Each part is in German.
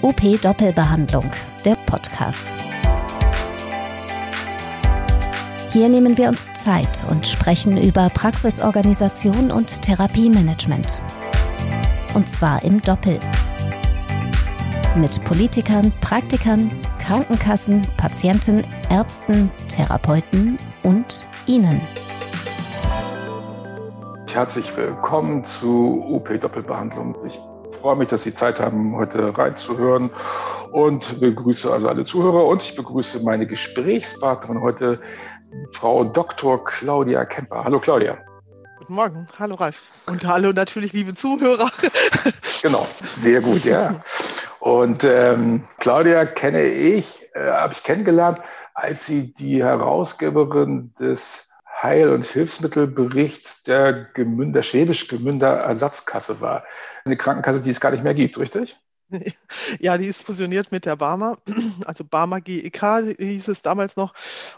UP Doppelbehandlung, der Podcast. Hier nehmen wir uns Zeit und sprechen über Praxisorganisation und Therapiemanagement. Und zwar im Doppel. Mit Politikern, Praktikern, Krankenkassen, Patienten, Ärzten, Therapeuten und Ihnen. Herzlich willkommen zu UP Doppelbehandlung. Ich freue mich, dass Sie Zeit haben, heute reinzuhören und begrüße also alle Zuhörer und ich begrüße meine Gesprächspartnerin heute, Frau Dr. Claudia Kemper. Hallo Claudia. Guten Morgen. Hallo Ralf. Und hallo natürlich, liebe Zuhörer. genau, sehr gut, ja. Und ähm, Claudia kenne ich, äh, habe ich kennengelernt, als sie die Herausgeberin des Heil- und Hilfsmittelberichts der Gemünder, Schwäbisch-Gemünder Ersatzkasse war. Eine Krankenkasse, die es gar nicht mehr gibt, richtig? Ja, die ist fusioniert mit der Barmer, also Barmer GEK hieß es damals noch.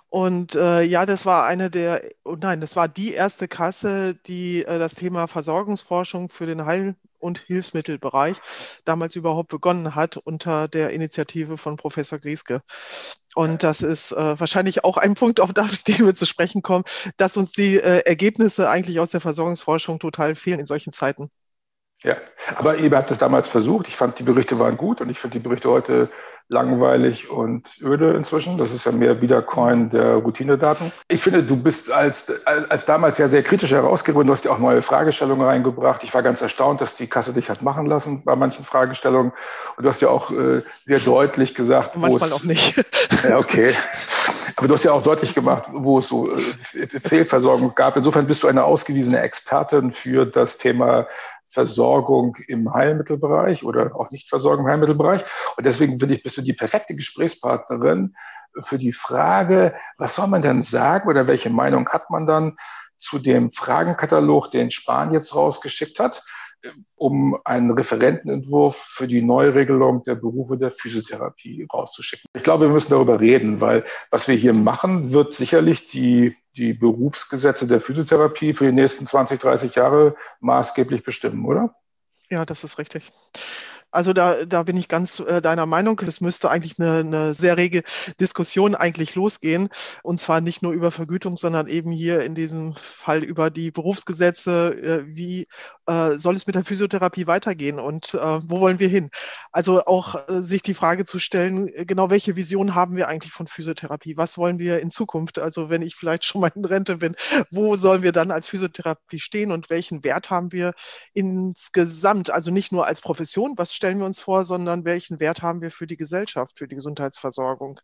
Und äh, ja, das war eine der, oh nein, das war die erste Kasse, die äh, das Thema Versorgungsforschung für den Heil- und Hilfsmittelbereich damals überhaupt begonnen hat unter der Initiative von Professor Grieske. Und das ist äh, wahrscheinlich auch ein Punkt, auf den wir zu sprechen kommen, dass uns die äh, Ergebnisse eigentlich aus der Versorgungsforschung total fehlen in solchen Zeiten. Ja, aber ihr habt es damals versucht. Ich fand, die Berichte waren gut und ich finde die Berichte heute langweilig und öde inzwischen. Das ist ja mehr Wiedercoin der Routinedaten. Ich finde, du bist als, als damals ja sehr kritisch Herausgeber. Du hast ja auch neue Fragestellungen reingebracht. Ich war ganz erstaunt, dass die Kasse dich hat machen lassen bei manchen Fragestellungen. Und du hast ja auch äh, sehr deutlich gesagt, wo Manchmal es, auch nicht. Ja, okay. Aber du hast ja auch deutlich gemacht, wo es so äh, Fehlversorgung gab. Insofern bist du eine ausgewiesene Expertin für das Thema Versorgung im Heilmittelbereich oder auch Nichtversorgung im Heilmittelbereich. Und deswegen finde ich, bist du die perfekte Gesprächspartnerin für die Frage, was soll man denn sagen oder welche Meinung hat man dann zu dem Fragenkatalog, den Spahn jetzt rausgeschickt hat? Um einen Referentenentwurf für die Neuregelung der Berufe der Physiotherapie rauszuschicken. Ich glaube, wir müssen darüber reden, weil was wir hier machen, wird sicherlich die, die Berufsgesetze der Physiotherapie für die nächsten 20, 30 Jahre maßgeblich bestimmen, oder? Ja, das ist richtig. Also da, da bin ich ganz äh, deiner Meinung. Es müsste eigentlich eine, eine sehr rege Diskussion eigentlich losgehen. Und zwar nicht nur über Vergütung, sondern eben hier in diesem Fall über die Berufsgesetze. Äh, wie äh, soll es mit der Physiotherapie weitergehen und äh, wo wollen wir hin? Also auch äh, sich die Frage zu stellen, äh, genau welche Vision haben wir eigentlich von Physiotherapie? Was wollen wir in Zukunft? Also wenn ich vielleicht schon mal in Rente bin, wo sollen wir dann als Physiotherapie stehen und welchen Wert haben wir insgesamt? Also nicht nur als Profession, was stellen wir uns vor, sondern welchen Wert haben wir für die Gesellschaft, für die Gesundheitsversorgung?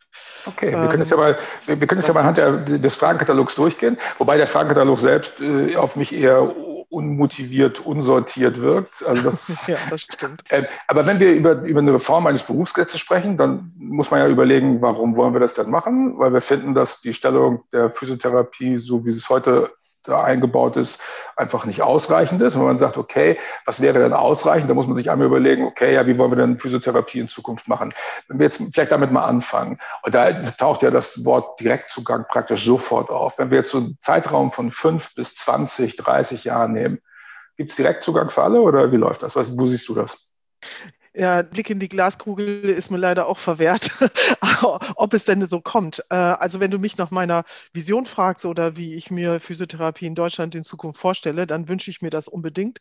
Okay, wir können es ja mal, wir können es ja mal anhand des Fragenkatalogs durchgehen, wobei der Fragenkatalog selbst äh, auf mich eher unmotiviert, unsortiert wirkt. Also das, ja, das stimmt. Äh, aber wenn wir über, über eine Reform eines Berufsgesetzes sprechen, dann muss man ja überlegen, warum wollen wir das denn machen? Weil wir finden, dass die Stellung der Physiotherapie, so wie es heute da eingebaut ist, einfach nicht ausreichend ist. Wenn man sagt, okay, was wäre denn ausreichend, da muss man sich einmal überlegen, okay, ja, wie wollen wir denn Physiotherapie in Zukunft machen? Wenn wir jetzt vielleicht damit mal anfangen, und da taucht ja das Wort Direktzugang praktisch sofort auf. Wenn wir jetzt so einen Zeitraum von fünf bis 20, 30 Jahren nehmen, gibt es Direktzugang für alle oder wie läuft das? wo siehst du das? Ja, Blick in die Glaskugel ist mir leider auch verwehrt, ob es denn so kommt. Äh, also wenn du mich nach meiner Vision fragst oder wie ich mir Physiotherapie in Deutschland in Zukunft vorstelle, dann wünsche ich mir das unbedingt.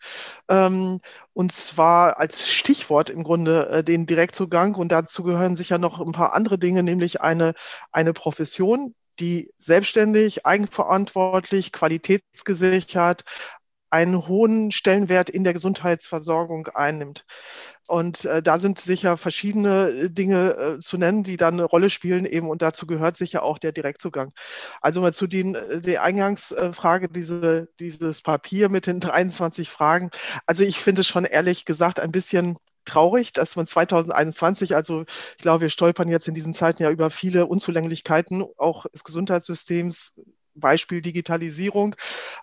Ähm, und zwar als Stichwort im Grunde äh, den Direktzugang. Und dazu gehören sicher noch ein paar andere Dinge, nämlich eine, eine Profession, die selbstständig, eigenverantwortlich, qualitätsgesichert einen hohen Stellenwert in der Gesundheitsversorgung einnimmt. Und äh, da sind sicher verschiedene äh, Dinge äh, zu nennen, die dann eine Rolle spielen eben. Und dazu gehört sicher auch der Direktzugang. Also mal zu den, äh, der Eingangsfrage, diese, dieses Papier mit den 23 Fragen. Also ich finde es schon ehrlich gesagt ein bisschen traurig, dass man 2021, also ich glaube, wir stolpern jetzt in diesen Zeiten ja über viele Unzulänglichkeiten auch des Gesundheitssystems Beispiel Digitalisierung.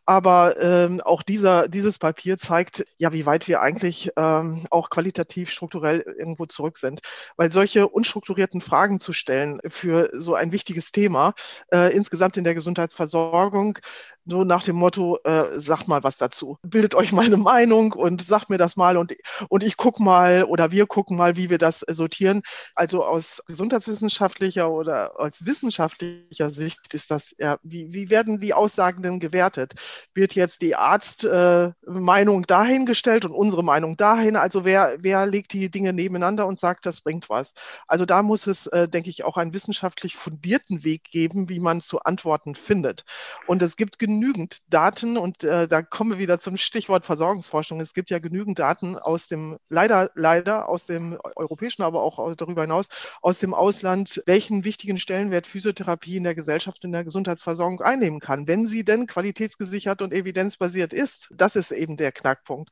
Aber ähm, auch dieser, dieses Papier zeigt, ja, wie weit wir eigentlich ähm, auch qualitativ strukturell irgendwo zurück sind. Weil solche unstrukturierten Fragen zu stellen für so ein wichtiges Thema, äh, insgesamt in der Gesundheitsversorgung, so nach dem Motto, äh, sagt mal was dazu. Bildet euch mal eine Meinung und sagt mir das mal und, und ich gucke mal oder wir gucken mal, wie wir das sortieren. Also aus gesundheitswissenschaftlicher oder als wissenschaftlicher Sicht ist das, ja, wie, wie werden die Aussagen denn gewertet? Wird jetzt die Arztmeinung äh, dahingestellt und unsere Meinung dahin? Also wer, wer legt die Dinge nebeneinander und sagt, das bringt was? Also da muss es, äh, denke ich, auch einen wissenschaftlich fundierten Weg geben, wie man zu Antworten findet. Und es gibt genügend Daten und äh, da kommen wir wieder zum Stichwort Versorgungsforschung. Es gibt ja genügend Daten aus dem, leider, leider aus dem europäischen, aber auch darüber hinaus, aus dem Ausland, welchen wichtigen Stellenwert Physiotherapie in der Gesellschaft, in der Gesundheitsversorgung einnehmen kann, wenn sie denn qualitätsgesichert und evidenzbasiert ist. Das ist eben der Knackpunkt.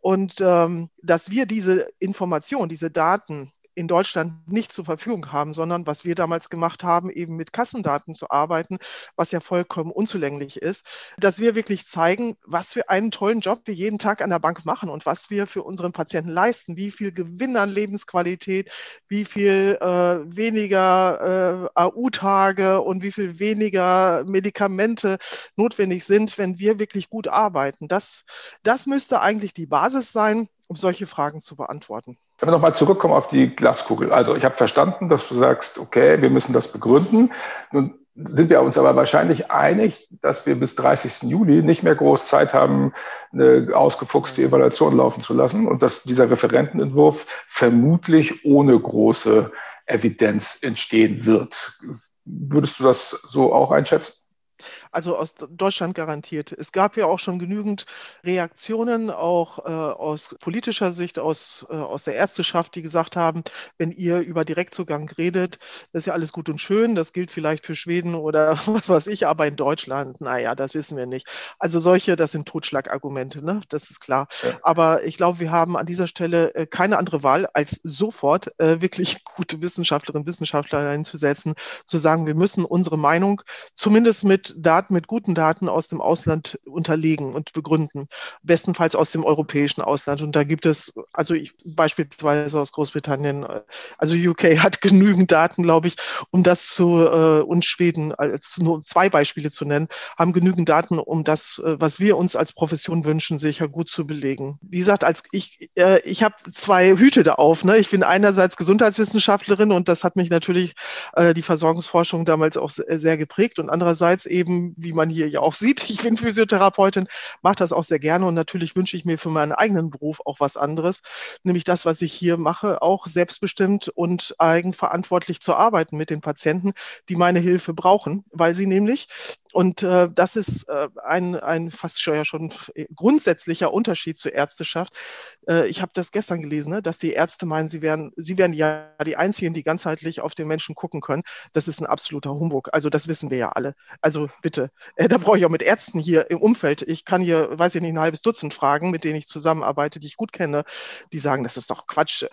Und ähm, dass wir diese Information, diese Daten in Deutschland nicht zur Verfügung haben, sondern was wir damals gemacht haben, eben mit Kassendaten zu arbeiten, was ja vollkommen unzulänglich ist, dass wir wirklich zeigen, was für einen tollen Job wir jeden Tag an der Bank machen und was wir für unseren Patienten leisten, wie viel Gewinn an Lebensqualität, wie viel äh, weniger äh, AU-Tage und wie viel weniger Medikamente notwendig sind, wenn wir wirklich gut arbeiten. Das, das müsste eigentlich die Basis sein, um solche Fragen zu beantworten. Wenn wir nochmal zurückkommen auf die Glaskugel. Also ich habe verstanden, dass du sagst, okay, wir müssen das begründen. Nun sind wir uns aber wahrscheinlich einig, dass wir bis 30. Juli nicht mehr groß Zeit haben, eine ausgefuchste Evaluation laufen zu lassen und dass dieser Referentenentwurf vermutlich ohne große Evidenz entstehen wird. Würdest du das so auch einschätzen? Also aus Deutschland garantiert. Es gab ja auch schon genügend Reaktionen, auch äh, aus politischer Sicht, aus, äh, aus der Ärzteschaft, die gesagt haben, wenn ihr über Direktzugang redet, das ist ja alles gut und schön, das gilt vielleicht für Schweden oder was weiß ich, aber in Deutschland, naja, das wissen wir nicht. Also solche, das sind Totschlagargumente, ne? das ist klar. Ja. Aber ich glaube, wir haben an dieser Stelle äh, keine andere Wahl, als sofort äh, wirklich gute Wissenschaftlerinnen und Wissenschaftler einzusetzen, zu sagen, wir müssen unsere Meinung zumindest mit Daten Daten, mit guten Daten aus dem Ausland unterlegen und begründen. Bestenfalls aus dem europäischen Ausland. Und da gibt es, also ich, beispielsweise aus Großbritannien, also UK hat genügend Daten, glaube ich, um das zu, äh, und Schweden als nur zwei Beispiele zu nennen, haben genügend Daten, um das, äh, was wir uns als Profession wünschen, sicher gut zu belegen. Wie gesagt, als ich, äh, ich habe zwei Hüte da auf. Ne? Ich bin einerseits Gesundheitswissenschaftlerin und das hat mich natürlich äh, die Versorgungsforschung damals auch sehr, sehr geprägt und andererseits eben wie man hier ja auch sieht, ich bin Physiotherapeutin, mache das auch sehr gerne und natürlich wünsche ich mir für meinen eigenen Beruf auch was anderes, nämlich das, was ich hier mache, auch selbstbestimmt und eigenverantwortlich zu arbeiten mit den Patienten, die meine Hilfe brauchen, weil sie nämlich und äh, das ist äh, ein, ein fast schon, ja schon grundsätzlicher Unterschied zur Ärzteschaft. Äh, ich habe das gestern gelesen, ne, dass die Ärzte meinen, sie wären, sie wären ja die Einzigen, die ganzheitlich auf den Menschen gucken können. Das ist ein absoluter Humbug. Also das wissen wir ja alle. Also bitte, äh, da brauche ich auch mit Ärzten hier im Umfeld. Ich kann hier, weiß ich nicht, ein halbes Dutzend fragen, mit denen ich zusammenarbeite, die ich gut kenne. Die sagen, das ist doch Quatsch.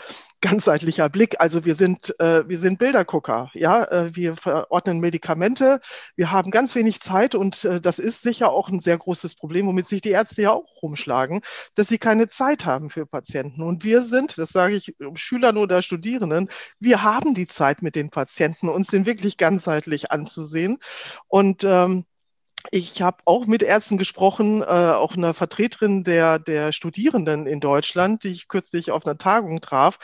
Ganzheitlicher Blick. Also wir sind, äh, wir sind Bildergucker. Ja, äh, wir verordnen Medikamente. Wir haben ganz wenig Zeit Zeit und äh, das ist sicher auch ein sehr großes Problem, womit sich die Ärzte ja auch rumschlagen, dass sie keine Zeit haben für Patienten. Und wir sind, das sage ich Schülern oder Studierenden, wir haben die Zeit mit den Patienten, uns den wirklich ganzheitlich anzusehen. Und ähm, ich habe auch mit Ärzten gesprochen, äh, auch einer Vertreterin der, der Studierenden in Deutschland, die ich kürzlich auf einer Tagung traf,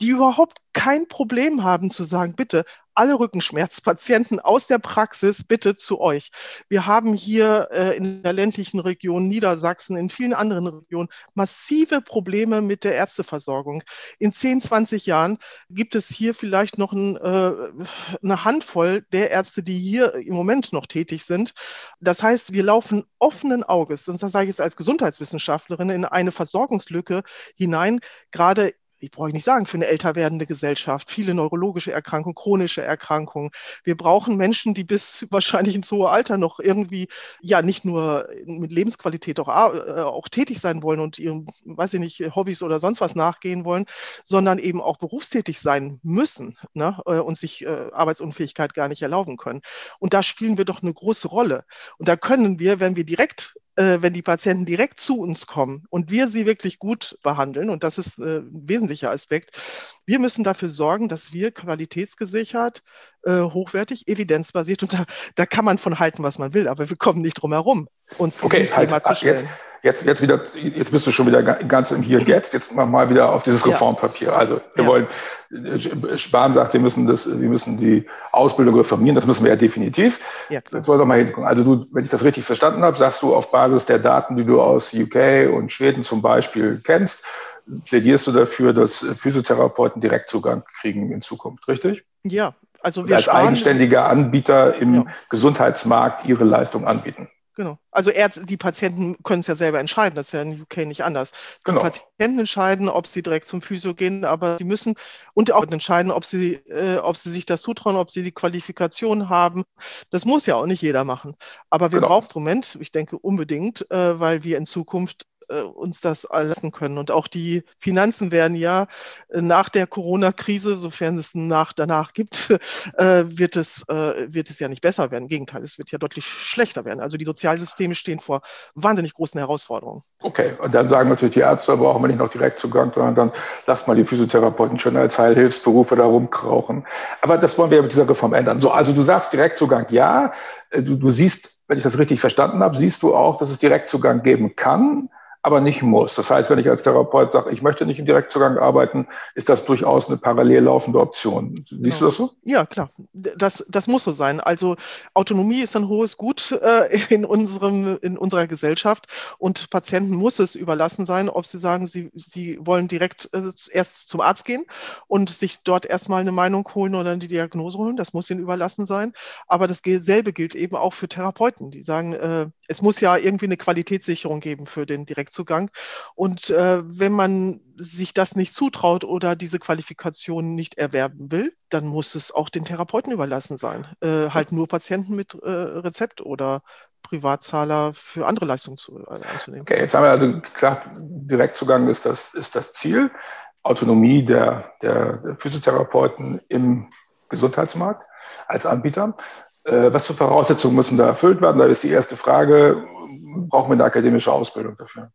die überhaupt kein Problem haben zu sagen, bitte alle Rückenschmerzpatienten aus der Praxis bitte zu euch. Wir haben hier äh, in der ländlichen Region Niedersachsen, in vielen anderen Regionen massive Probleme mit der Ärzteversorgung. In 10, 20 Jahren gibt es hier vielleicht noch ein, äh, eine Handvoll der Ärzte, die hier im Moment noch tätig sind. Das heißt, wir laufen offenen Auges, und das sage ich jetzt als Gesundheitswissenschaftlerin, in eine Versorgungslücke hinein, gerade ich brauche nicht sagen, für eine älter werdende Gesellschaft, viele neurologische Erkrankungen, chronische Erkrankungen. Wir brauchen Menschen, die bis wahrscheinlich ins hohe Alter noch irgendwie, ja, nicht nur mit Lebensqualität auch, äh, auch tätig sein wollen und ihren, weiß ich nicht, Hobbys oder sonst was nachgehen wollen, sondern eben auch berufstätig sein müssen ne, äh, und sich äh, Arbeitsunfähigkeit gar nicht erlauben können. Und da spielen wir doch eine große Rolle. Und da können wir, wenn wir direkt äh, wenn die Patienten direkt zu uns kommen und wir sie wirklich gut behandeln, und das ist äh, ein wesentlicher Aspekt, wir müssen dafür sorgen, dass wir qualitätsgesichert, äh, hochwertig, evidenzbasiert, und da, da kann man von halten, was man will, aber wir kommen nicht drum herum, uns okay, halt, Thema zu stellen. Jetzt Jetzt, jetzt wieder, jetzt bist du schon wieder ganz im Hier und Jetzt. Jetzt machen wir mal wieder auf dieses Reformpapier. Also wir ja. wollen, äh, Spahn sagt, wir müssen das, wir müssen die Ausbildung reformieren. Das müssen wir ja definitiv. Ja. Jetzt wollen wir mal hingucken. Also du, wenn ich das richtig verstanden habe, sagst du auf Basis der Daten, die du aus UK und Schweden zum Beispiel kennst, plädierst du dafür, dass Physiotherapeuten Direktzugang kriegen in Zukunft, richtig? Ja, also wir als eigenständiger Anbieter im ja. Gesundheitsmarkt ihre Leistung anbieten. Genau. Also Ärzte, die Patienten können es ja selber entscheiden, das ist ja in UK nicht anders. Die genau. Patienten entscheiden, ob sie direkt zum Physio gehen, aber sie müssen und auch entscheiden, ob sie, äh, ob sie sich das zutrauen, ob sie die Qualifikation haben. Das muss ja auch nicht jeder machen. Aber wir genau. brauchen Instrument, ich denke unbedingt, äh, weil wir in Zukunft äh, uns das lassen können. Und auch die Finanzen werden ja äh, nach der Corona-Krise, sofern es nach danach gibt, äh, wird, es, wird es ja nicht besser werden. Im Gegenteil, es wird ja deutlich schlechter werden. Also die Sozialsysteme stehen vor wahnsinnig großen Herausforderungen. Okay, und dann sagen natürlich die Ärzte, da brauchen wir nicht noch Direktzugang, sondern dann lasst mal die Physiotherapeuten schon als Heilhilfsberufe da rumkrauchen. Aber das wollen wir mit dieser Reform ändern. So, also du sagst Direktzugang ja. Du, du siehst, wenn ich das richtig verstanden habe, siehst du auch, dass es Direktzugang geben kann aber nicht muss. Das heißt, wenn ich als Therapeut sage, ich möchte nicht im Direktzugang arbeiten, ist das durchaus eine parallel laufende Option. Siehst genau. du das so? Ja, klar. Das, das muss so sein. Also Autonomie ist ein hohes Gut äh, in, unserem, in unserer Gesellschaft und Patienten muss es überlassen sein, ob sie sagen, sie, sie wollen direkt äh, erst zum Arzt gehen und sich dort erstmal eine Meinung holen oder die Diagnose holen. Das muss ihnen überlassen sein. Aber dasselbe gilt eben auch für Therapeuten, die sagen, äh, es muss ja irgendwie eine Qualitätssicherung geben für den Direktzugang. Und äh, wenn man sich das nicht zutraut oder diese Qualifikation nicht erwerben will, dann muss es auch den Therapeuten überlassen sein. Äh, halt nur Patienten mit äh, Rezept oder Privatzahler für andere Leistungen zu, äh, einzunehmen. Okay, jetzt haben wir also gesagt, Direktzugang ist das, ist das Ziel. Autonomie der, der Physiotherapeuten im Gesundheitsmarkt als Anbieter. Äh, was für Voraussetzungen müssen da erfüllt werden? Da ist die erste Frage, brauchen wir eine akademische Ausbildung dafür?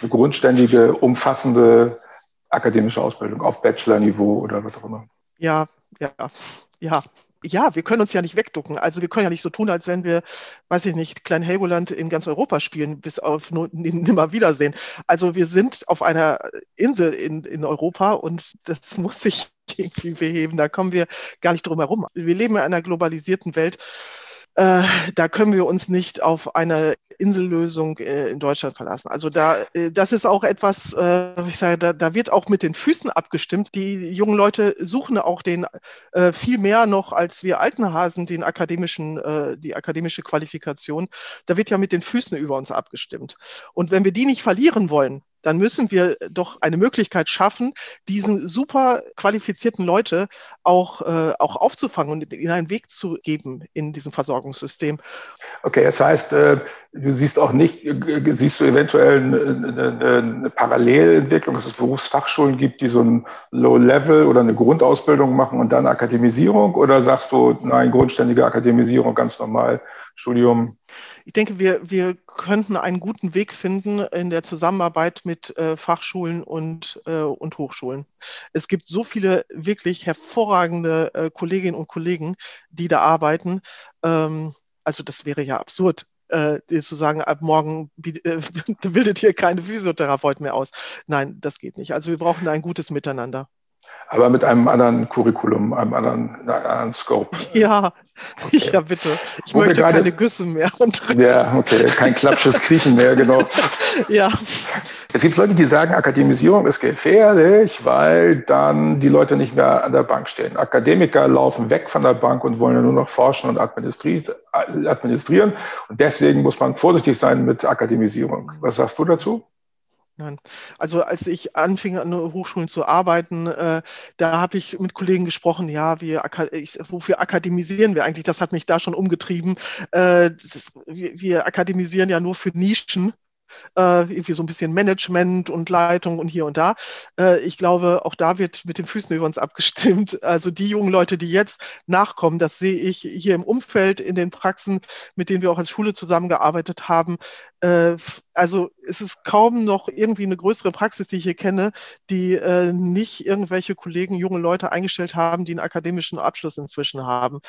Eine grundständige, umfassende akademische Ausbildung auf Bachelor-Niveau oder was auch immer. Ja, ja, ja ja, wir können uns ja nicht wegducken. Also wir können ja nicht so tun, als wenn wir, weiß ich nicht, Klein Helgoland in ganz Europa spielen, bis auf nimmer Wiedersehen. Also wir sind auf einer Insel in, in Europa und das muss sich irgendwie beheben. Da kommen wir gar nicht drum herum. Wir leben in einer globalisierten Welt äh, da können wir uns nicht auf eine Insellösung äh, in Deutschland verlassen. Also da, äh, das ist auch etwas, äh, ich sage, da, da wird auch mit den Füßen abgestimmt. Die jungen Leute suchen auch den äh, viel mehr noch als wir alten Hasen den akademischen, äh, die akademische Qualifikation. Da wird ja mit den Füßen über uns abgestimmt. Und wenn wir die nicht verlieren wollen, dann müssen wir doch eine Möglichkeit schaffen, diesen super qualifizierten Leute auch, äh, auch aufzufangen und ihnen einen Weg zu geben in diesem Versorgungssystem. Okay, das heißt, äh, du siehst auch nicht, äh, siehst du eventuell eine, eine, eine Parallelentwicklung, dass es Berufsfachschulen gibt, die so ein Low-Level oder eine Grundausbildung machen und dann Akademisierung? Oder sagst du, nein, grundständige Akademisierung, ganz normal, Studium? Ich denke, wir, wir könnten einen guten Weg finden in der Zusammenarbeit mit äh, Fachschulen und, äh, und Hochschulen. Es gibt so viele wirklich hervorragende äh, Kolleginnen und Kollegen, die da arbeiten. Ähm, also das wäre ja absurd, äh, zu sagen, ab morgen äh, bildet hier keine Physiotherapeut mehr aus. Nein, das geht nicht. Also wir brauchen ein gutes Miteinander aber mit einem anderen Curriculum, einem anderen, einem anderen Scope. Ja, okay. ja bitte. Ich Wo möchte grade, keine Güsse mehr. Ja, okay, kein klappsches Kriechen mehr, genau. ja. Es gibt Leute, die sagen, Akademisierung ist gefährlich, weil dann die Leute nicht mehr an der Bank stehen. Akademiker laufen weg von der Bank und wollen ja nur noch forschen und administrieren. Und deswegen muss man vorsichtig sein mit Akademisierung. Was sagst du dazu? Nein. Also als ich anfing an Hochschulen zu arbeiten, äh, da habe ich mit Kollegen gesprochen, ja, wir, ich, wofür akademisieren wir eigentlich? Das hat mich da schon umgetrieben. Äh, ist, wir, wir, akademisieren ja nur für Nischen äh, irgendwie so ein bisschen Management und Leitung und hier und da. Äh, ich glaube, auch da wird mit den Füßen über uns abgestimmt. Also die jungen Leute, die jetzt nachkommen, das sehe ich hier im Umfeld, in den Praxen, mit denen wir auch als Schule zusammengearbeitet haben. Äh, also es ist kaum noch irgendwie eine größere Praxis, die ich hier kenne, die äh, nicht irgendwelche Kollegen, junge Leute eingestellt haben, die einen akademischen Abschluss inzwischen haben.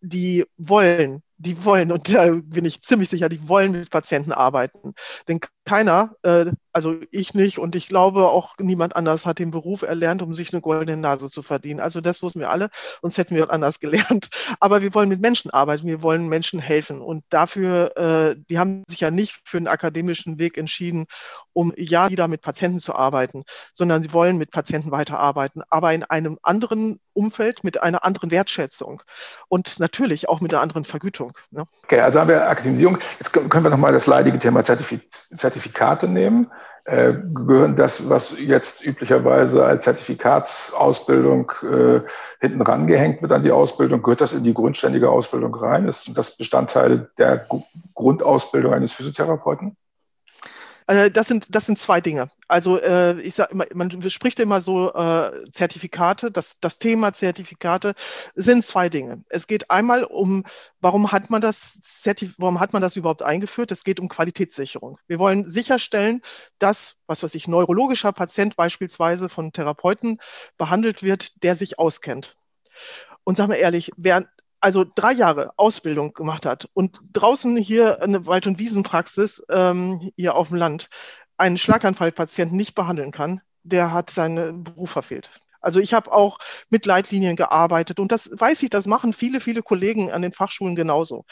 Die wollen die wollen, und da bin ich ziemlich sicher, die wollen mit Patienten arbeiten. Denn keiner, äh, also ich nicht und ich glaube auch niemand anders hat den Beruf erlernt, um sich eine goldene Nase zu verdienen. Also das wussten wir alle, sonst hätten wir anders gelernt. Aber wir wollen mit Menschen arbeiten, wir wollen Menschen helfen. Und dafür, äh, die haben sich ja nicht für einen akademischen Weg entschieden, um ja wieder mit Patienten zu arbeiten, sondern sie wollen mit Patienten weiterarbeiten, aber in einem anderen Umfeld, mit einer anderen Wertschätzung und natürlich auch mit einer anderen Vergütung. Ne? Okay, also haben wir Akademisierung. Jetzt können wir nochmal das leidige Thema Zertifikate nehmen. Äh, gehören das, was jetzt üblicherweise als Zertifikatsausbildung äh, hinten rangehängt wird an die Ausbildung, gehört das in die grundständige Ausbildung rein? Ist das Bestandteil der Grundausbildung eines Physiotherapeuten? Äh, das, sind, das sind zwei Dinge. Also äh, ich sage immer, man spricht immer so äh, Zertifikate. Das, das Thema Zertifikate sind zwei Dinge. Es geht einmal um, warum hat man das Zertif warum hat man das überhaupt eingeführt? Es geht um Qualitätssicherung. Wir wollen sicherstellen, dass, was weiß ich, neurologischer Patient beispielsweise von Therapeuten behandelt wird, der sich auskennt. Und sagen wir ehrlich, wer also drei Jahre Ausbildung gemacht hat und draußen hier eine Wald- und Wiesenpraxis ähm, hier auf dem Land einen Schlaganfallpatienten nicht behandeln kann, der hat seinen Beruf verfehlt. Also ich habe auch mit Leitlinien gearbeitet und das weiß ich, das machen viele, viele Kollegen an den Fachschulen genauso.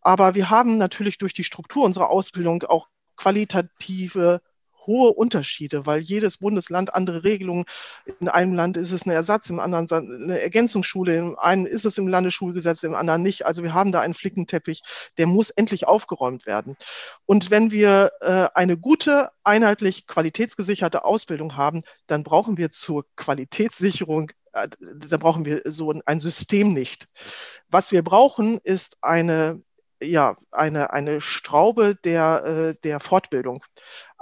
Aber wir haben natürlich durch die Struktur unserer Ausbildung auch qualitative hohe Unterschiede, weil jedes Bundesland andere Regelungen. In einem Land ist es ein Ersatz, im anderen eine Ergänzungsschule, im einen ist es im Landesschulgesetz, im anderen nicht. Also wir haben da einen Flickenteppich, der muss endlich aufgeräumt werden. Und wenn wir äh, eine gute, einheitlich qualitätsgesicherte Ausbildung haben, dann brauchen wir zur Qualitätssicherung äh, da brauchen wir so ein System nicht. Was wir brauchen, ist eine ja, eine, eine Straube der, äh, der Fortbildung.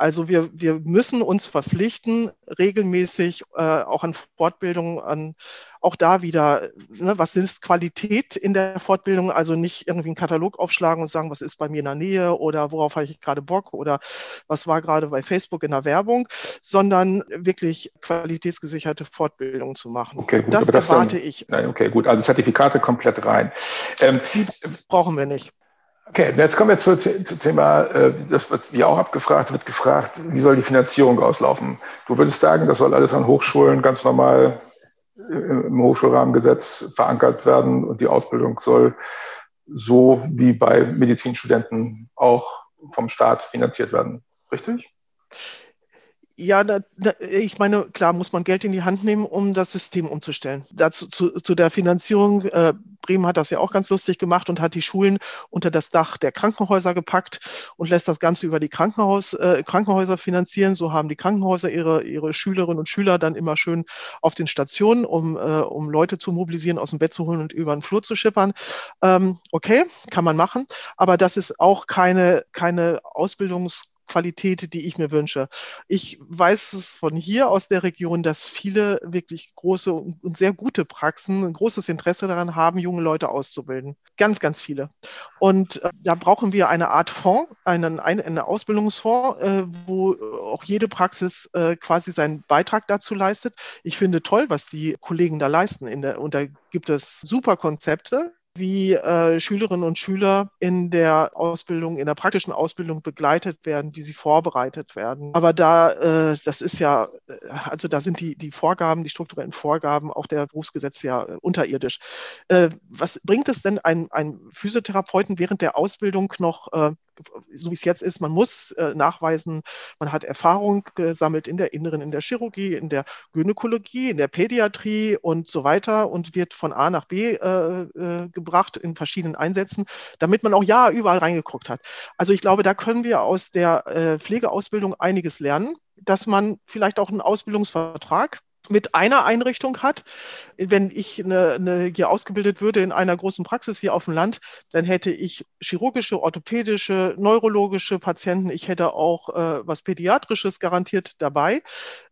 Also wir, wir müssen uns verpflichten, regelmäßig äh, auch an Fortbildung, an auch da wieder, ne, was ist Qualität in der Fortbildung? Also nicht irgendwie einen Katalog aufschlagen und sagen, was ist bei mir in der Nähe oder worauf habe ich gerade Bock oder was war gerade bei Facebook in der Werbung, sondern wirklich qualitätsgesicherte Fortbildung zu machen. Okay, gut, das erwarte dann, ich. Okay, gut, also Zertifikate komplett rein. Ähm, Die brauchen wir nicht. Okay, jetzt kommen wir zum Thema, äh, das wird wie auch abgefragt, wird gefragt, wie soll die Finanzierung auslaufen? Du würdest sagen, das soll alles an Hochschulen ganz normal äh, im Hochschulrahmengesetz verankert werden und die Ausbildung soll so wie bei Medizinstudenten auch vom Staat finanziert werden. Richtig? Ja, da, da, ich meine, klar muss man Geld in die Hand nehmen, um das System umzustellen. Dazu zu, zu der Finanzierung, äh, Bremen hat das ja auch ganz lustig gemacht und hat die Schulen unter das Dach der Krankenhäuser gepackt und lässt das Ganze über die Krankenhaus, äh, Krankenhäuser finanzieren. So haben die Krankenhäuser ihre, ihre Schülerinnen und Schüler dann immer schön auf den Stationen, um, äh, um Leute zu mobilisieren, aus dem Bett zu holen und über den Flur zu schippern. Ähm, okay, kann man machen, aber das ist auch keine, keine Ausbildungs- Qualität, die ich mir wünsche. Ich weiß es von hier aus der Region, dass viele wirklich große und sehr gute Praxen ein großes Interesse daran haben, junge Leute auszubilden. Ganz, ganz viele. Und äh, da brauchen wir eine Art Fonds, einen, einen Ausbildungsfonds, äh, wo auch jede Praxis äh, quasi seinen Beitrag dazu leistet. Ich finde toll, was die Kollegen da leisten. Der, und da gibt es super Konzepte wie äh, Schülerinnen und Schüler in der Ausbildung, in der praktischen Ausbildung begleitet werden, wie sie vorbereitet werden. Aber da, äh, das ist ja, äh, also da sind die, die Vorgaben, die strukturellen Vorgaben auch der Berufsgesetze ja unterirdisch. Äh, was bringt es denn einem, einem Physiotherapeuten während der Ausbildung noch äh, so wie es jetzt ist, man muss äh, nachweisen, man hat Erfahrung gesammelt in der Inneren, in der Chirurgie, in der Gynäkologie, in der Pädiatrie und so weiter und wird von A nach B äh, äh, gebracht in verschiedenen Einsätzen, damit man auch ja überall reingeguckt hat. Also ich glaube, da können wir aus der äh, Pflegeausbildung einiges lernen, dass man vielleicht auch einen Ausbildungsvertrag mit einer Einrichtung hat. Wenn ich eine, eine, hier ausgebildet würde in einer großen Praxis hier auf dem Land, dann hätte ich chirurgische, orthopädische, neurologische Patienten. Ich hätte auch äh, was Pädiatrisches garantiert dabei.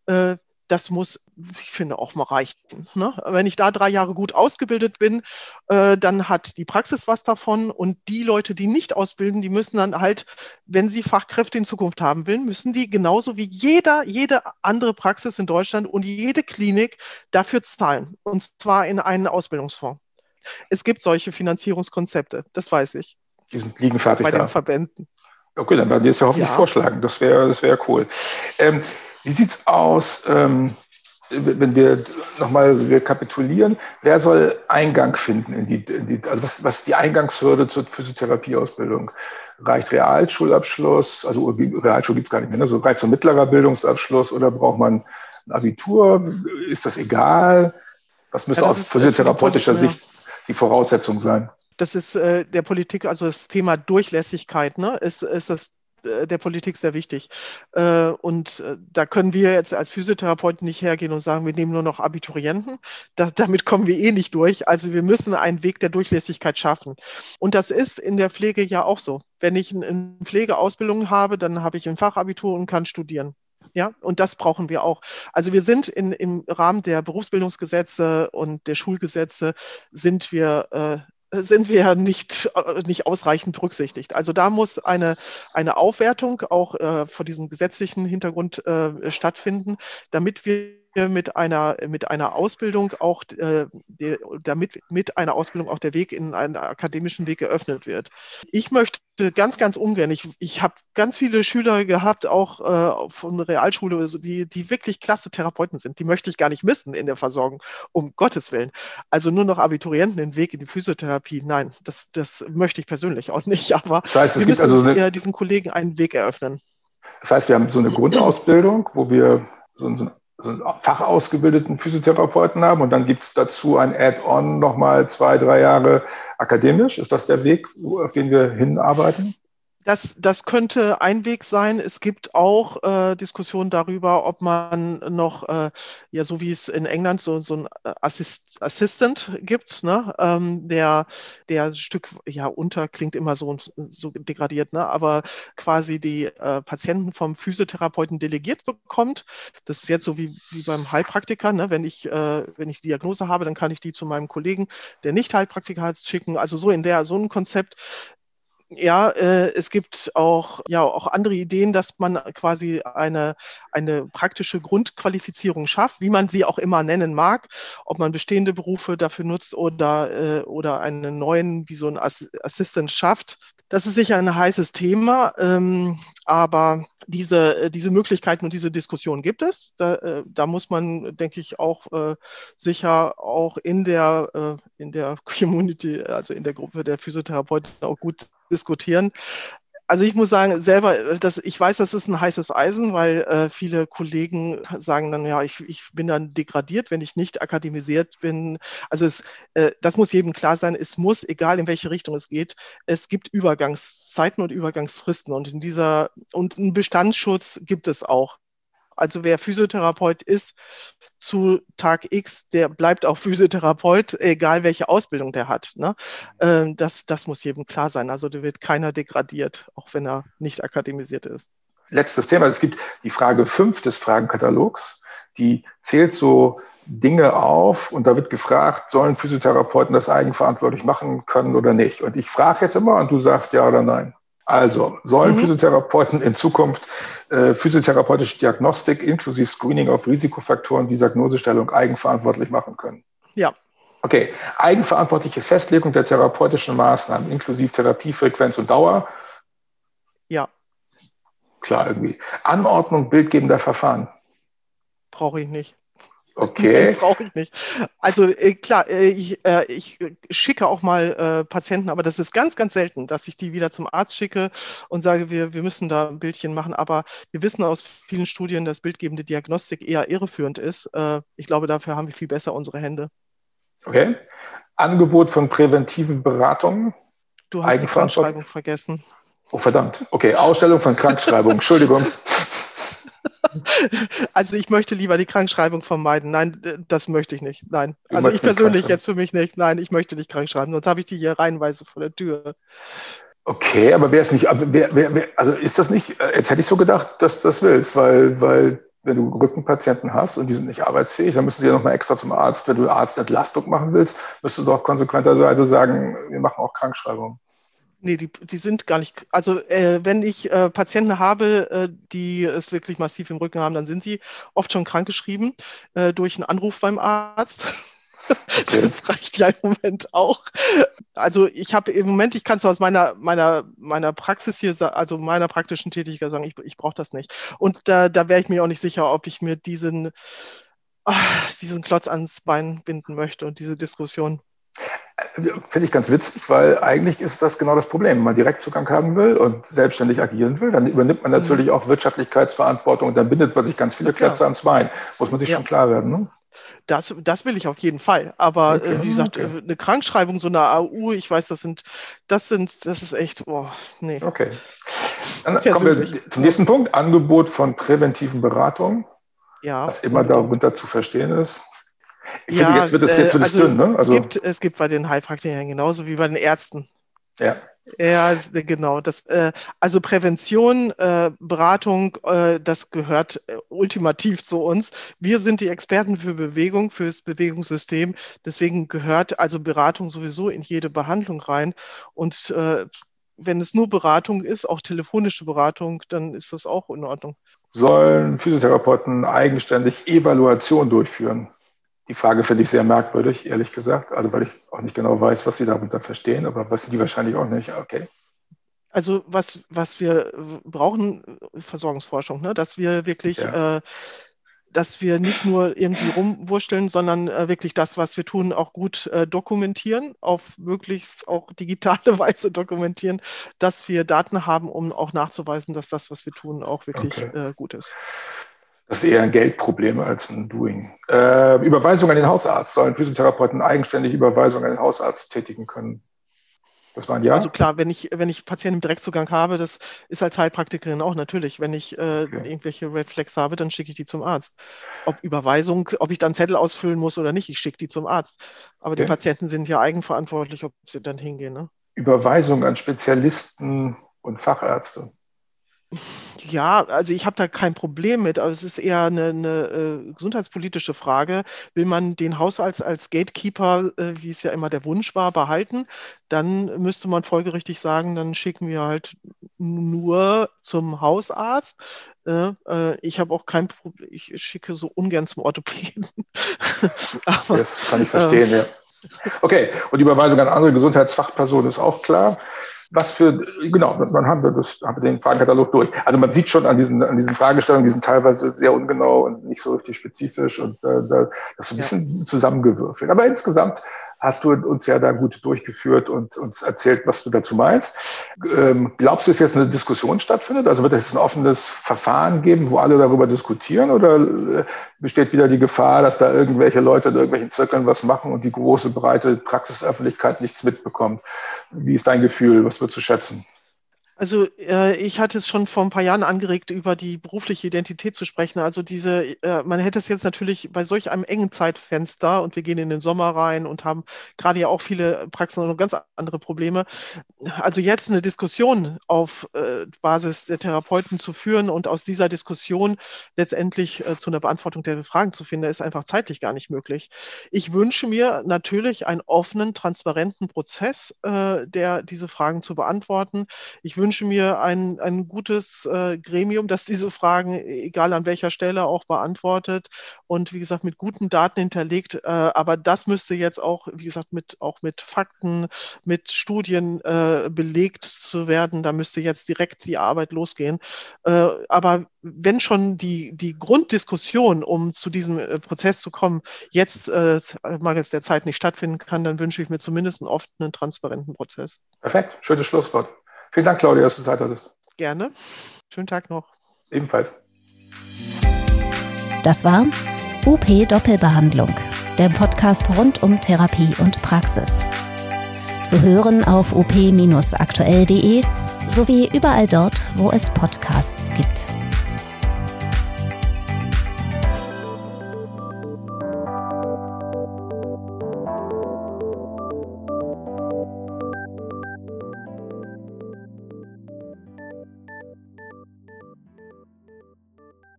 Äh, das muss, ich finde, auch mal reichen. Ne? Wenn ich da drei Jahre gut ausgebildet bin, äh, dann hat die Praxis was davon und die Leute, die nicht ausbilden, die müssen dann halt, wenn sie Fachkräfte in Zukunft haben will, müssen die genauso wie jeder, jede andere Praxis in Deutschland und jede Klinik dafür zahlen und zwar in einen Ausbildungsfonds. Es gibt solche Finanzierungskonzepte, das weiß ich. Die sind, liegen fertig bei da. den Verbänden. Okay, dann werden die es ja hoffentlich ja. vorschlagen. Das wäre das wär cool. Ähm, wie sieht es aus, ähm, wenn wir nochmal rekapitulieren, wer soll Eingang finden in die, in die also was, was ist die Eingangshürde zur Physiotherapieausbildung? Reicht Realschulabschluss, also Realschule gibt es gar nicht mehr, ne? so reicht so mittlerer Bildungsabschluss oder braucht man ein Abitur? Ist das egal? Was müsste ja, aus physiotherapeutischer Sicht die Voraussetzung sein? Das ist äh, der Politik, also das Thema Durchlässigkeit, ne? ist, ist das äh, der Politik sehr wichtig. Äh, und äh, da können wir jetzt als Physiotherapeuten nicht hergehen und sagen, wir nehmen nur noch Abiturienten. Das, damit kommen wir eh nicht durch. Also wir müssen einen Weg der Durchlässigkeit schaffen. Und das ist in der Pflege ja auch so. Wenn ich eine Pflegeausbildung habe, dann habe ich ein Fachabitur und kann studieren. Ja, und das brauchen wir auch. Also wir sind in, im Rahmen der Berufsbildungsgesetze und der Schulgesetze sind wir äh, sind wir nicht, äh, nicht ausreichend berücksichtigt. Also da muss eine, eine Aufwertung auch äh, vor diesem gesetzlichen Hintergrund äh, stattfinden, damit wir mit einer, mit einer Ausbildung auch, äh, der, damit mit einer Ausbildung auch der Weg in einen akademischen Weg geöffnet wird. Ich möchte ganz, ganz ungern, ich, ich habe ganz viele Schüler gehabt, auch äh, von der Realschule, die, die wirklich klasse Therapeuten sind. Die möchte ich gar nicht missen in der Versorgung, um Gottes Willen. Also nur noch Abiturienten den Weg in die Physiotherapie, nein, das, das möchte ich persönlich auch nicht. Aber das heißt, es wir gibt also eine, diesen Kollegen einen Weg eröffnen. Das heißt, wir haben so eine Grundausbildung, wo wir so ein so einen fachausgebildeten Physiotherapeuten haben und dann gibt es dazu ein Add-on nochmal zwei, drei Jahre akademisch. Ist das der Weg, auf den wir hinarbeiten? Das, das könnte ein Weg sein. Es gibt auch äh, Diskussionen darüber, ob man noch, äh, ja, so wie es in England so, so ein Assist, Assistant gibt, ne? ähm, der, der Stück, ja, unter klingt immer so, so degradiert, ne? aber quasi die äh, Patienten vom Physiotherapeuten delegiert bekommt. Das ist jetzt so wie, wie beim Heilpraktiker. Ne? Wenn, ich, äh, wenn ich Diagnose habe, dann kann ich die zu meinem Kollegen, der nicht Heilpraktiker ist, schicken. Also so in der, so ein Konzept ja, äh, es gibt auch, ja, auch andere Ideen, dass man quasi eine, eine praktische Grundqualifizierung schafft, wie man sie auch immer nennen mag, ob man bestehende Berufe dafür nutzt oder, äh, oder einen neuen, wie so ein Ass Assistant schafft. Das ist sicher ein heißes Thema, ähm, aber diese, äh, diese Möglichkeiten und diese Diskussion gibt es. Da, äh, da muss man, denke ich, auch äh, sicher auch in der, äh, in der Community, also in der Gruppe der Physiotherapeuten auch gut diskutieren. Also ich muss sagen, selber, das, ich weiß, das ist ein heißes Eisen, weil äh, viele Kollegen sagen dann, ja, ich, ich bin dann degradiert, wenn ich nicht akademisiert bin. Also es, äh, das muss jedem klar sein. Es muss, egal in welche Richtung es geht, es gibt Übergangszeiten und Übergangsfristen und in dieser und einen Bestandsschutz gibt es auch. Also wer Physiotherapeut ist zu Tag X, der bleibt auch Physiotherapeut, egal welche Ausbildung der hat. Ne? Ähm, das, das muss jedem klar sein. Also da wird keiner degradiert, auch wenn er nicht akademisiert ist. Letztes Thema. Es gibt die Frage 5 des Fragenkatalogs. Die zählt so Dinge auf und da wird gefragt, sollen Physiotherapeuten das eigenverantwortlich machen können oder nicht? Und ich frage jetzt immer und du sagst ja oder nein. Also, sollen mhm. Physiotherapeuten in Zukunft äh, physiotherapeutische Diagnostik inklusive Screening auf Risikofaktoren die Diagnosestellung eigenverantwortlich machen können? Ja. Okay, eigenverantwortliche Festlegung der therapeutischen Maßnahmen inklusive Therapiefrequenz und Dauer? Ja. Klar, irgendwie. Anordnung bildgebender Verfahren? Brauche ich nicht. Okay. Brauche ich nicht. Also äh, klar, äh, ich, äh, ich, schicke auch mal äh, Patienten, aber das ist ganz, ganz selten, dass ich die wieder zum Arzt schicke und sage, wir, wir müssen da ein Bildchen machen. Aber wir wissen aus vielen Studien, dass bildgebende Diagnostik eher irreführend ist. Äh, ich glaube, dafür haben wir viel besser unsere Hände. Okay. Angebot von präventiven Beratungen. Du hast die Krankschreibung vergessen. Oh, verdammt. Okay, Ausstellung von Krankschreibung. Entschuldigung. Also ich möchte lieber die Krankschreibung vermeiden. Nein, das möchte ich nicht. Nein. Also ich persönlich jetzt für mich nicht. Nein, ich möchte nicht krank schreiben, sonst habe ich die hier reihenweise vor der Tür. Okay, aber wer ist nicht, also wer, wer, wer, also ist das nicht, äh, jetzt hätte ich so gedacht, dass du das willst, weil, weil wenn du Rückenpatienten hast und die sind nicht arbeitsfähig, dann müssen sie ja nochmal extra zum Arzt. Wenn du Arztentlastung machen willst, müsstest du doch konsequenterweise sagen, wir machen auch Krankschreibung. Nee, die, die sind gar nicht. Also äh, wenn ich äh, Patienten habe, äh, die es wirklich massiv im Rücken haben, dann sind sie oft schon krankgeschrieben äh, durch einen Anruf beim Arzt. Okay. Das reicht ja im Moment auch. Also ich habe im Moment, ich kann es aus meiner, meiner, meiner Praxis hier, also meiner praktischen Tätigkeit sagen, ich, ich brauche das nicht. Und da, da wäre ich mir auch nicht sicher, ob ich mir diesen, ach, diesen Klotz ans Bein binden möchte und diese Diskussion. Finde ich ganz witzig, weil eigentlich ist das genau das Problem. Wenn man Direktzugang haben will und selbstständig agieren will, dann übernimmt man natürlich mhm. auch Wirtschaftlichkeitsverantwortung und dann bindet man sich ganz viele Klötze ans Bein. Muss man sich ja. schon klar werden. Ne? Das, das will ich auf jeden Fall. Aber okay, äh, wie gesagt, okay. Äh, eine Krankschreibung, so eine AU, ich weiß, das sind, das sind, das ist echt, oh, nee. Okay. Dann kommen wir zum nächsten Punkt. Angebot von präventiven Beratungen. Ja. Was immer darunter zu verstehen ist. Ich ja, finde, jetzt wird es, jetzt wird es also dünn, ne? Also es, gibt, es gibt bei den Heilpraktikern genauso wie bei den Ärzten. Ja. Ja, genau. Das, äh, also Prävention, äh, Beratung, äh, das gehört äh, ultimativ zu uns. Wir sind die Experten für Bewegung, fürs Bewegungssystem. Deswegen gehört also Beratung sowieso in jede Behandlung rein. Und äh, wenn es nur Beratung ist, auch telefonische Beratung, dann ist das auch in Ordnung. Sollen Physiotherapeuten eigenständig Evaluation durchführen? Die Frage finde ich sehr merkwürdig, ehrlich gesagt. Also weil ich auch nicht genau weiß, was Sie darunter verstehen, aber was die wahrscheinlich auch nicht. Okay. Also was, was wir brauchen, Versorgungsforschung, ne? dass wir wirklich, ja. äh, dass wir nicht nur irgendwie rumwurschteln, sondern äh, wirklich das, was wir tun, auch gut äh, dokumentieren, auf möglichst auch digitale Weise dokumentieren, dass wir Daten haben, um auch nachzuweisen, dass das, was wir tun, auch wirklich okay. Äh, gut ist. Das ist eher ein Geldproblem als ein Doing. Äh, Überweisung an den Hausarzt. Sollen Physiotherapeuten eigenständig Überweisung an den Hausarzt tätigen können? Das war ein Ja? Also klar, wenn ich, wenn ich Patienten im Direktzugang habe, das ist als Heilpraktikerin auch natürlich. Wenn ich äh, okay. irgendwelche Red Flags habe, dann schicke ich die zum Arzt. Ob Überweisung, ob ich dann Zettel ausfüllen muss oder nicht, ich schicke die zum Arzt. Aber okay. die Patienten sind ja eigenverantwortlich, ob sie dann hingehen. Ne? Überweisung an Spezialisten und Fachärzte. Ja, also ich habe da kein Problem mit, aber es ist eher eine, eine äh, gesundheitspolitische Frage. Will man den Hausarzt als Gatekeeper, äh, wie es ja immer der Wunsch war, behalten, dann müsste man folgerichtig sagen, dann schicken wir halt nur zum Hausarzt. Äh, äh ich habe auch kein Problem, ich schicke so ungern zum Orthopäden. aber, das kann ich verstehen, ja. Okay, und die Überweisung an andere Gesundheitsfachpersonen ist auch klar was für, genau, dann haben wir das, haben wir den Fragenkatalog durch. Also man sieht schon an diesen, an diesen Fragestellungen, die sind teilweise sehr ungenau und nicht so richtig spezifisch und äh, das ist ein bisschen ja. zusammengewürfelt. Aber insgesamt hast du uns ja da gut durchgeführt und uns erzählt, was du dazu meinst. Ähm, glaubst du, dass jetzt eine Diskussion stattfindet? Also wird es jetzt ein offenes Verfahren geben, wo alle darüber diskutieren? Oder äh, besteht wieder die Gefahr, dass da irgendwelche Leute in irgendwelchen Zirkeln was machen und die große, breite Praxisöffentlichkeit nichts mitbekommt? Wie ist dein Gefühl? Was würdest du schätzen? Also äh, ich hatte es schon vor ein paar Jahren angeregt, über die berufliche Identität zu sprechen. Also diese, äh, man hätte es jetzt natürlich bei solch einem engen Zeitfenster und wir gehen in den Sommer rein und haben gerade ja auch viele Praxen und ganz andere Probleme. Also jetzt eine Diskussion auf äh, Basis der Therapeuten zu führen und aus dieser Diskussion letztendlich äh, zu einer Beantwortung der Fragen zu finden, ist einfach zeitlich gar nicht möglich. Ich wünsche mir natürlich einen offenen, transparenten Prozess, äh, der diese Fragen zu beantworten. Ich wünsche wünsche mir ein, ein gutes äh, Gremium, das diese Fragen, egal an welcher Stelle, auch beantwortet und wie gesagt mit guten Daten hinterlegt. Äh, aber das müsste jetzt auch, wie gesagt, mit, auch mit Fakten, mit Studien äh, belegt zu werden. Da müsste jetzt direkt die Arbeit losgehen. Äh, aber wenn schon die, die Grunddiskussion, um zu diesem äh, Prozess zu kommen, jetzt äh, mangels der Zeit nicht stattfinden kann, dann wünsche ich mir zumindest einen offenen, transparenten Prozess. Perfekt, schönes Schlusswort. Vielen Dank, Claudia, dass du Zeit hattest. Gerne. Schönen Tag noch. Ebenfalls. Das war UP Doppelbehandlung, der Podcast rund um Therapie und Praxis. Zu hören auf up-aktuell.de sowie überall dort, wo es Podcasts gibt.